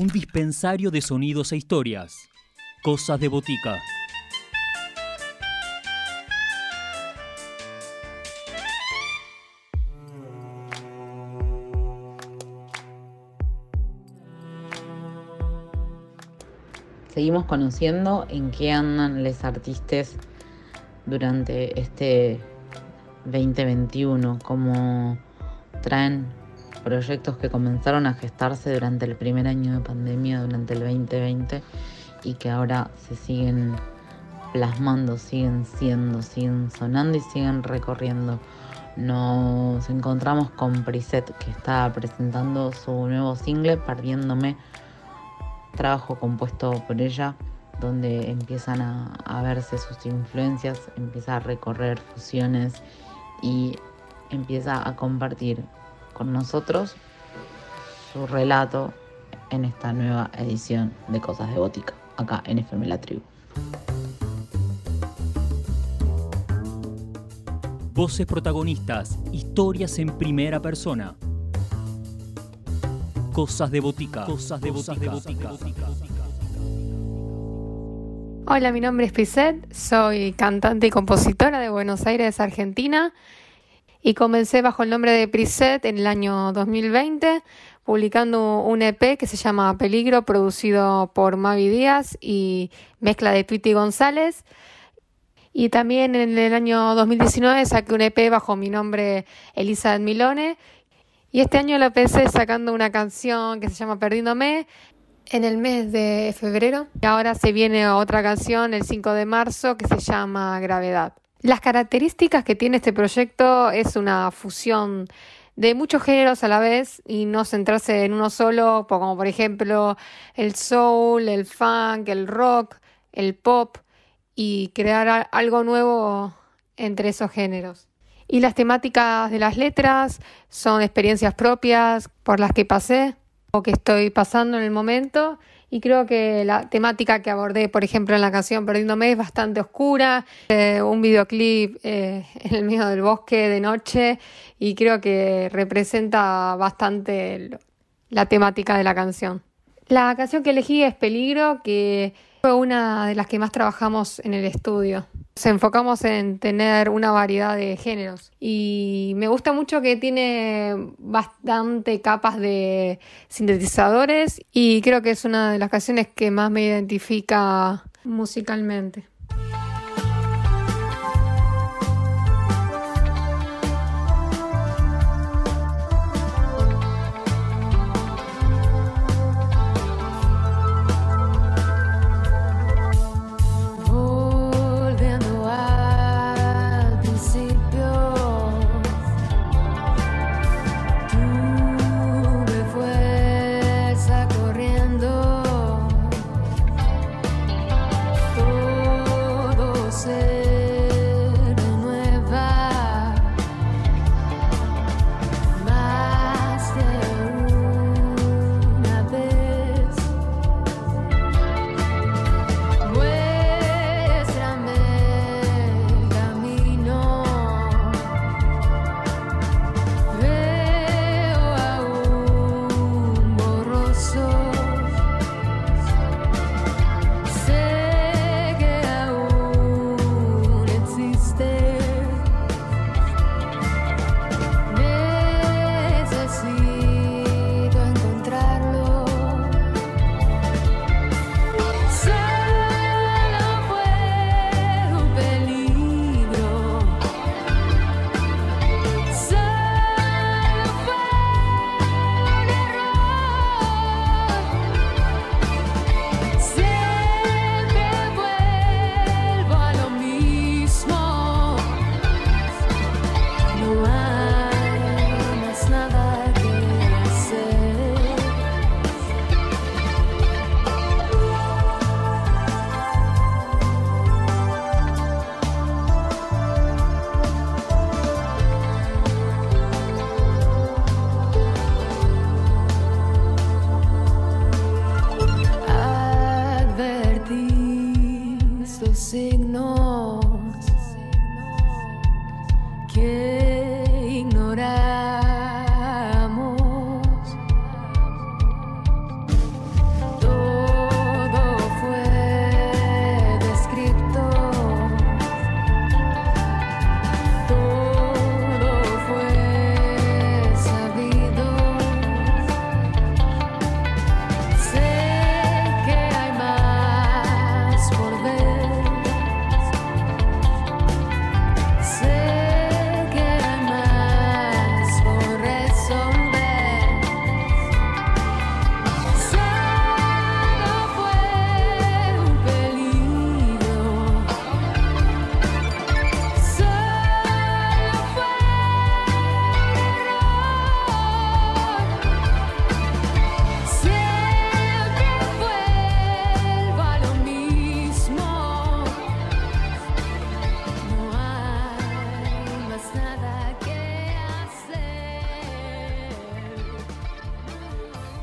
Un dispensario de sonidos e historias. Cosas de botica. Seguimos conociendo en qué andan los artistas durante este 2021, cómo traen proyectos que comenzaron a gestarse durante el primer año de pandemia, durante el 2020, y que ahora se siguen plasmando, siguen siendo, siguen sonando y siguen recorriendo. Nos encontramos con Preset que está presentando su nuevo single, Perdiéndome, trabajo compuesto por ella, donde empiezan a, a verse sus influencias, empieza a recorrer fusiones y empieza a compartir con nosotros su relato en esta nueva edición de Cosas de Bótica, acá en FM La Tribu. Voces protagonistas, historias en primera persona. Cosas de botica. Cosas de botica. Hola, mi nombre es Piset, soy cantante y compositora de Buenos Aires, Argentina, y comencé bajo el nombre de Preset en el año 2020, publicando un EP que se llama Peligro, producido por Mavi Díaz y mezcla de Twitty González. Y también en el año 2019 saqué un EP bajo mi nombre Elizabeth Milone. Y este año lo empecé sacando una canción que se llama Perdiéndome en el mes de febrero. Y ahora se viene otra canción el 5 de marzo que se llama Gravedad. Las características que tiene este proyecto es una fusión de muchos géneros a la vez y no centrarse en uno solo, como por ejemplo el soul, el funk, el rock, el pop y crear algo nuevo entre esos géneros. Y las temáticas de las letras son experiencias propias por las que pasé o que estoy pasando en el momento y creo que la temática que abordé, por ejemplo, en la canción Perdiéndome es bastante oscura, eh, un videoclip eh, en el medio del bosque de noche y creo que representa bastante la temática de la canción. La canción que elegí es Peligro, que fue una de las que más trabajamos en el estudio. Nos enfocamos en tener una variedad de géneros y me gusta mucho que tiene bastante capas de sintetizadores y creo que es una de las canciones que más me identifica musicalmente.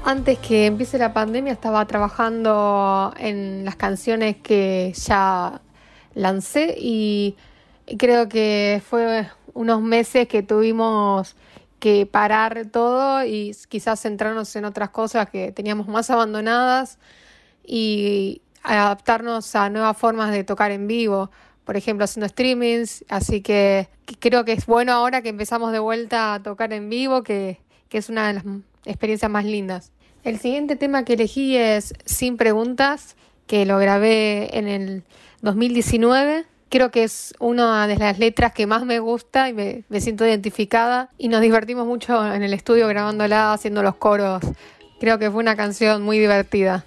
Antes que empiece la pandemia estaba trabajando en las canciones que ya lancé y creo que fue unos meses que tuvimos que parar todo y quizás centrarnos en otras cosas que teníamos más abandonadas y adaptarnos a nuevas formas de tocar en vivo, por ejemplo haciendo streamings, así que creo que es bueno ahora que empezamos de vuelta a tocar en vivo, que, es una de las experiencias más lindas. El siguiente tema que elegí es Sin Preguntas, que lo grabé en el 2019 Creo que es una de las letras que más me gusta y me, me, siento identificada y nos divertimos mucho en el estudio grabándola, haciendo los coros. Creo que fue una canción muy divertida.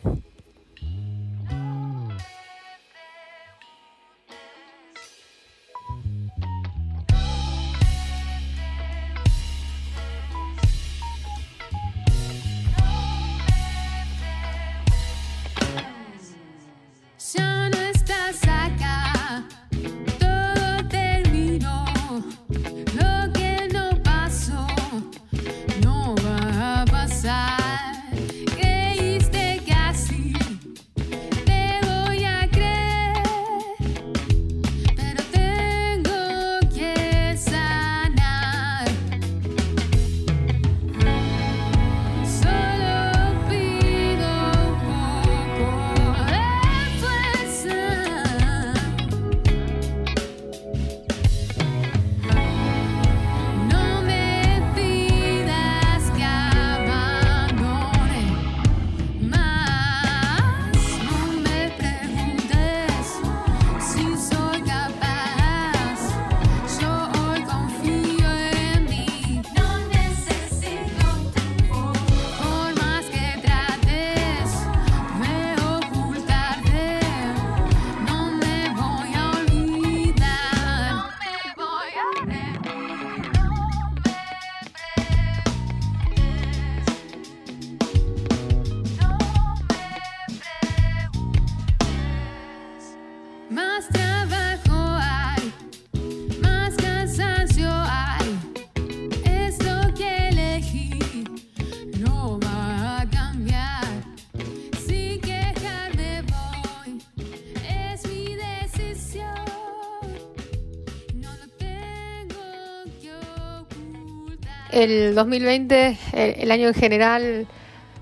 El 2020, el, año en general,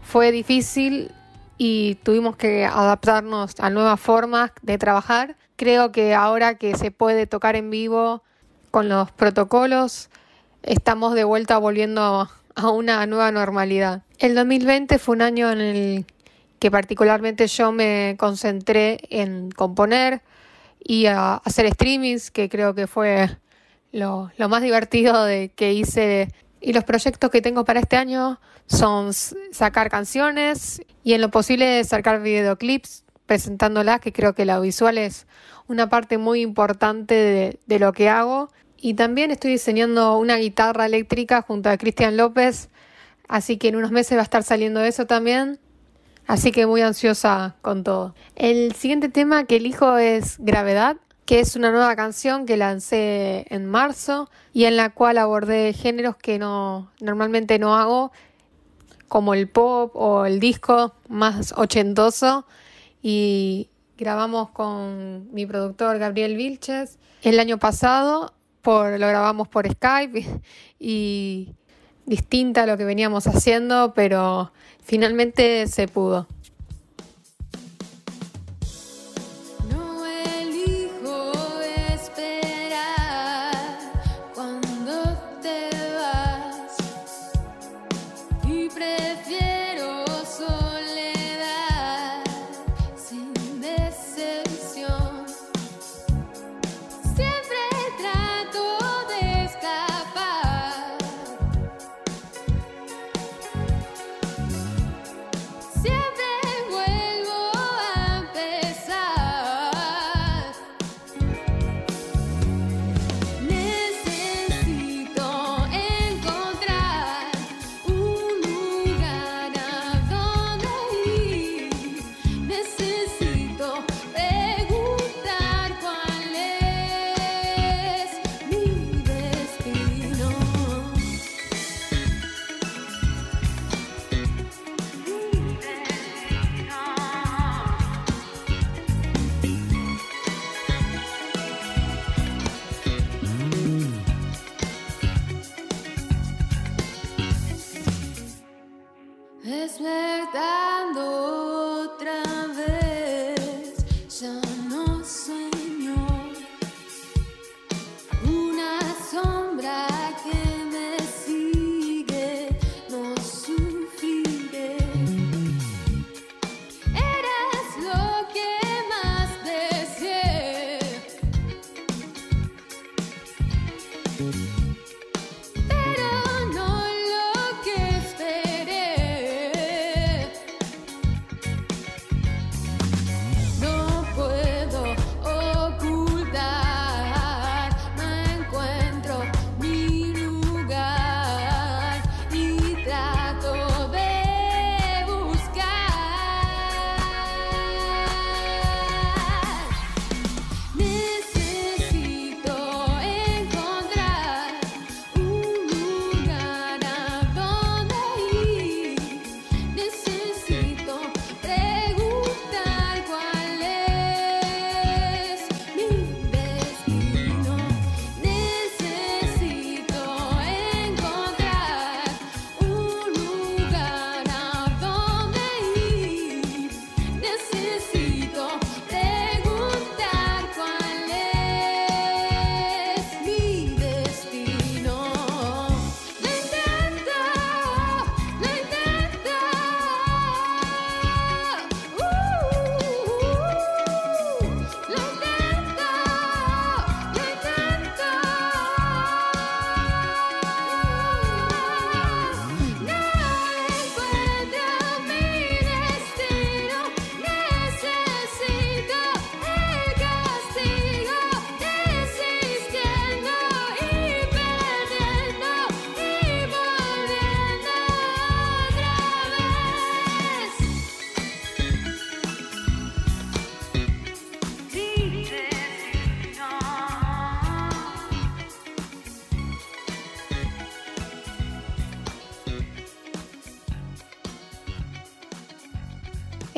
fue difícil y tuvimos que adaptarnos a nuevas formas de trabajar. Creo que ahora que se puede tocar en vivo con los protocolos, estamos de vuelta volviendo a una nueva normalidad. El 2020 fue un año en el que particularmente yo me concentré en componer y a hacer streamings, que creo que fue lo, lo más divertido de que hice y los proyectos que tengo para este año son sacar canciones y en lo posible sacar videoclips presentándolas, que creo que la visual es una parte muy importante de, lo que hago. Y también estoy diseñando una guitarra eléctrica junto a Cristian López, así que en unos meses va a estar saliendo eso también. Así que muy ansiosa con todo. El siguiente tema que elijo es Gravedad que es una nueva canción que lancé en marzo y en la cual abordé géneros que no normalmente no hago, como el pop o el disco más ochentoso y grabamos con mi productor Gabriel Vilches el año pasado, por, lo grabamos por Skype y distinta a lo que veníamos haciendo, pero finalmente se pudo. Siempre despertando.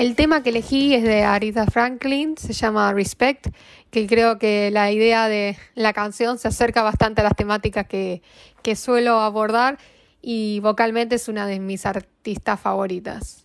El tema que elegí es de Aretha Franklin, se llama Respect, que creo que la idea de la canción se acerca bastante a las temáticas que, que suelo abordar y vocalmente es una de mis artistas favoritas.